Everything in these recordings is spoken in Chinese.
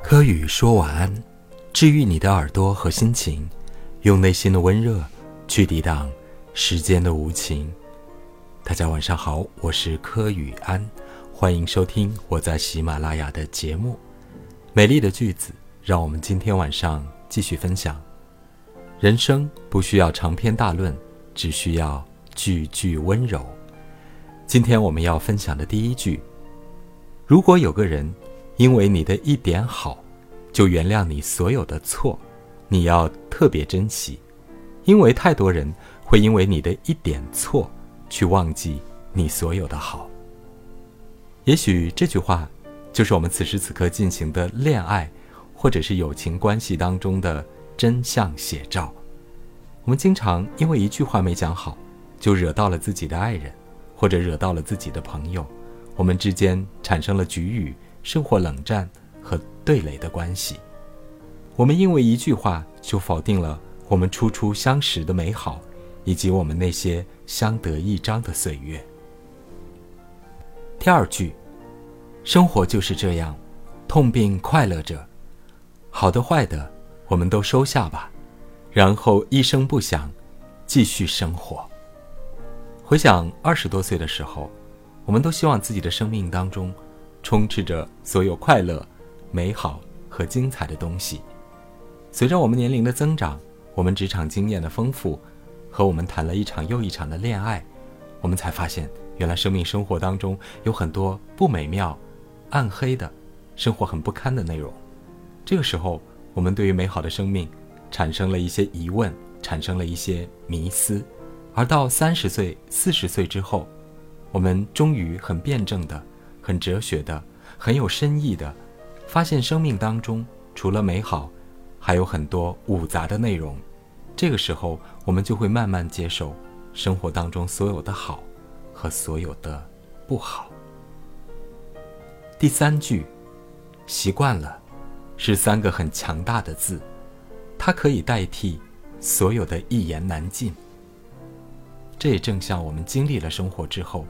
柯宇说晚安，治愈你的耳朵和心情，用内心的温热去抵挡时间的无情。大家晚上好，我是柯宇安，欢迎收听我在喜马拉雅的节目。美丽的句子，让我们今天晚上继续分享。人生不需要长篇大论，只需要句句温柔。今天我们要分享的第一句：如果有个人。因为你的一点好，就原谅你所有的错，你要特别珍惜，因为太多人会因为你的一点错，去忘记你所有的好。也许这句话，就是我们此时此刻进行的恋爱，或者是友情关系当中的真相写照。我们经常因为一句话没讲好，就惹到了自己的爱人，或者惹到了自己的朋友，我们之间产生了局域。生活冷战和对垒的关系，我们因为一句话就否定了我们初初相识的美好，以及我们那些相得益彰的岁月。第二句，生活就是这样，痛并快乐着，好的坏的我们都收下吧，然后一声不响，继续生活。回想二十多岁的时候，我们都希望自己的生命当中。充斥着所有快乐、美好和精彩的东西。随着我们年龄的增长，我们职场经验的丰富，和我们谈了一场又一场的恋爱，我们才发现，原来生命生活当中有很多不美妙、暗黑的，生活很不堪的内容。这个时候，我们对于美好的生命产生了一些疑问，产生了一些迷思。而到三十岁、四十岁之后，我们终于很辩证的。很哲学的，很有深意的，发现生命当中除了美好，还有很多五杂的内容。这个时候，我们就会慢慢接受生活当中所有的好和所有的不好。第三句，习惯了，是三个很强大的字，它可以代替所有的一言难尽。这也正像我们经历了生活之后，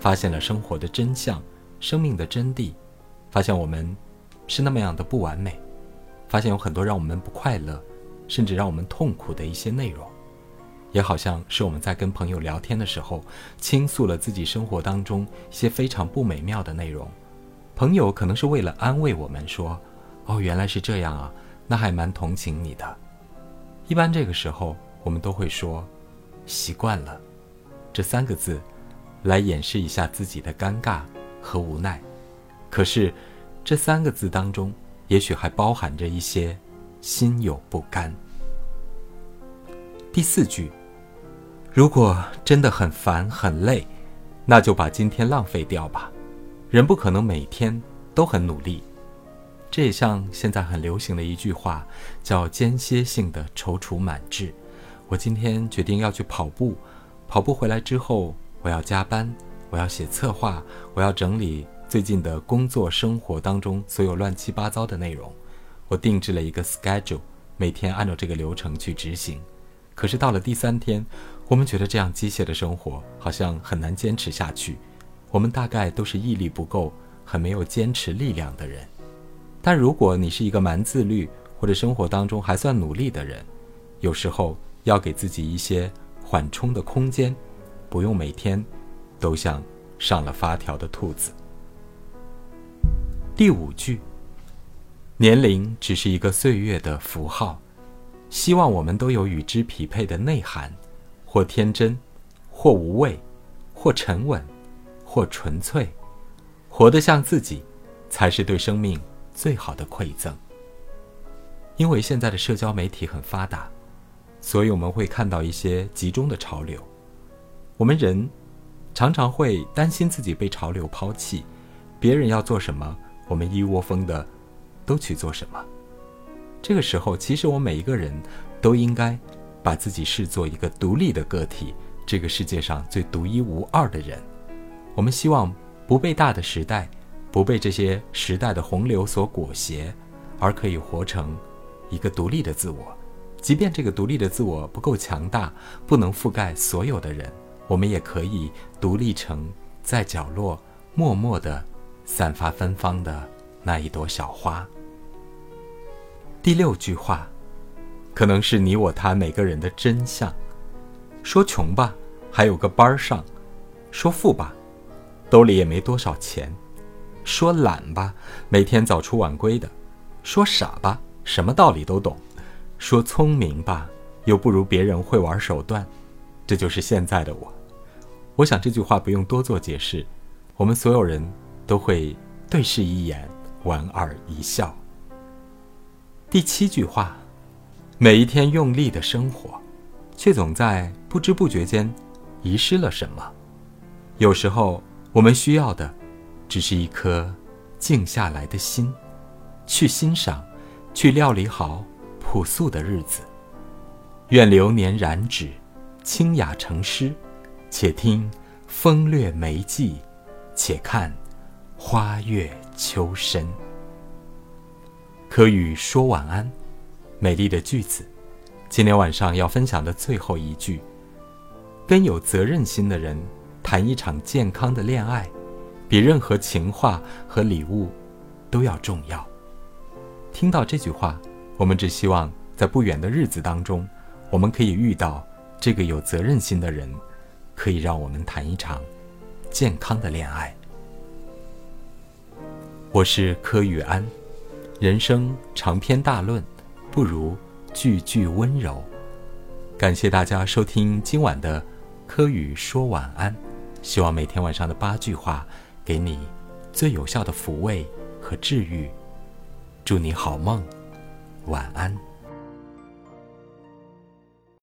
发现了生活的真相。生命的真谛，发现我们是那么样的不完美，发现有很多让我们不快乐，甚至让我们痛苦的一些内容，也好像是我们在跟朋友聊天的时候，倾诉了自己生活当中一些非常不美妙的内容。朋友可能是为了安慰我们说：“哦，原来是这样啊，那还蛮同情你的。”一般这个时候，我们都会说：“习惯了。”这三个字，来掩饰一下自己的尴尬。和无奈，可是，这三个字当中，也许还包含着一些心有不甘。第四句，如果真的很烦很累，那就把今天浪费掉吧。人不可能每天都很努力，这也像现在很流行的一句话，叫间歇性的踌躇满志。我今天决定要去跑步，跑步回来之后，我要加班。我要写策划，我要整理最近的工作生活当中所有乱七八糟的内容。我定制了一个 schedule，每天按照这个流程去执行。可是到了第三天，我们觉得这样机械的生活好像很难坚持下去。我们大概都是毅力不够、很没有坚持力量的人。但如果你是一个蛮自律或者生活当中还算努力的人，有时候要给自己一些缓冲的空间，不用每天。都像上了发条的兔子。第五句，年龄只是一个岁月的符号，希望我们都有与之匹配的内涵，或天真，或无畏，或沉稳，或纯粹，活得像自己，才是对生命最好的馈赠。因为现在的社交媒体很发达，所以我们会看到一些集中的潮流，我们人。常常会担心自己被潮流抛弃，别人要做什么，我们一窝蜂的都去做什么。这个时候，其实我每一个人都应该把自己视作一个独立的个体，这个世界上最独一无二的人。我们希望不被大的时代，不被这些时代的洪流所裹挟，而可以活成一个独立的自我。即便这个独立的自我不够强大，不能覆盖所有的人。我们也可以独立成在角落默默的散发芬芳的那一朵小花。第六句话，可能是你我他每个人的真相。说穷吧，还有个班儿上；说富吧，兜里也没多少钱；说懒吧，每天早出晚归的；说傻吧，什么道理都懂；说聪明吧，又不如别人会玩手段。这就是现在的我。我想这句话不用多做解释，我们所有人都会对视一眼，莞尔一笑。第七句话，每一天用力的生活，却总在不知不觉间遗失了什么。有时候，我们需要的，只是一颗静下来的心，去欣赏，去料理好朴素的日子。愿流年染指，清雅成诗。且听风掠梅季，且看花月秋深。柯宇说晚安，美丽的句子。今天晚上要分享的最后一句：跟有责任心的人谈一场健康的恋爱，比任何情话和礼物都要重要。听到这句话，我们只希望在不远的日子当中，我们可以遇到这个有责任心的人，可以让我们谈一场健康的恋爱。我是柯宇安。人生长篇大论，不如句句温柔。感谢大家收听今晚的柯宇说晚安，希望每天晚上的八句话给你最有效的抚慰和治愈。祝你好梦，晚安。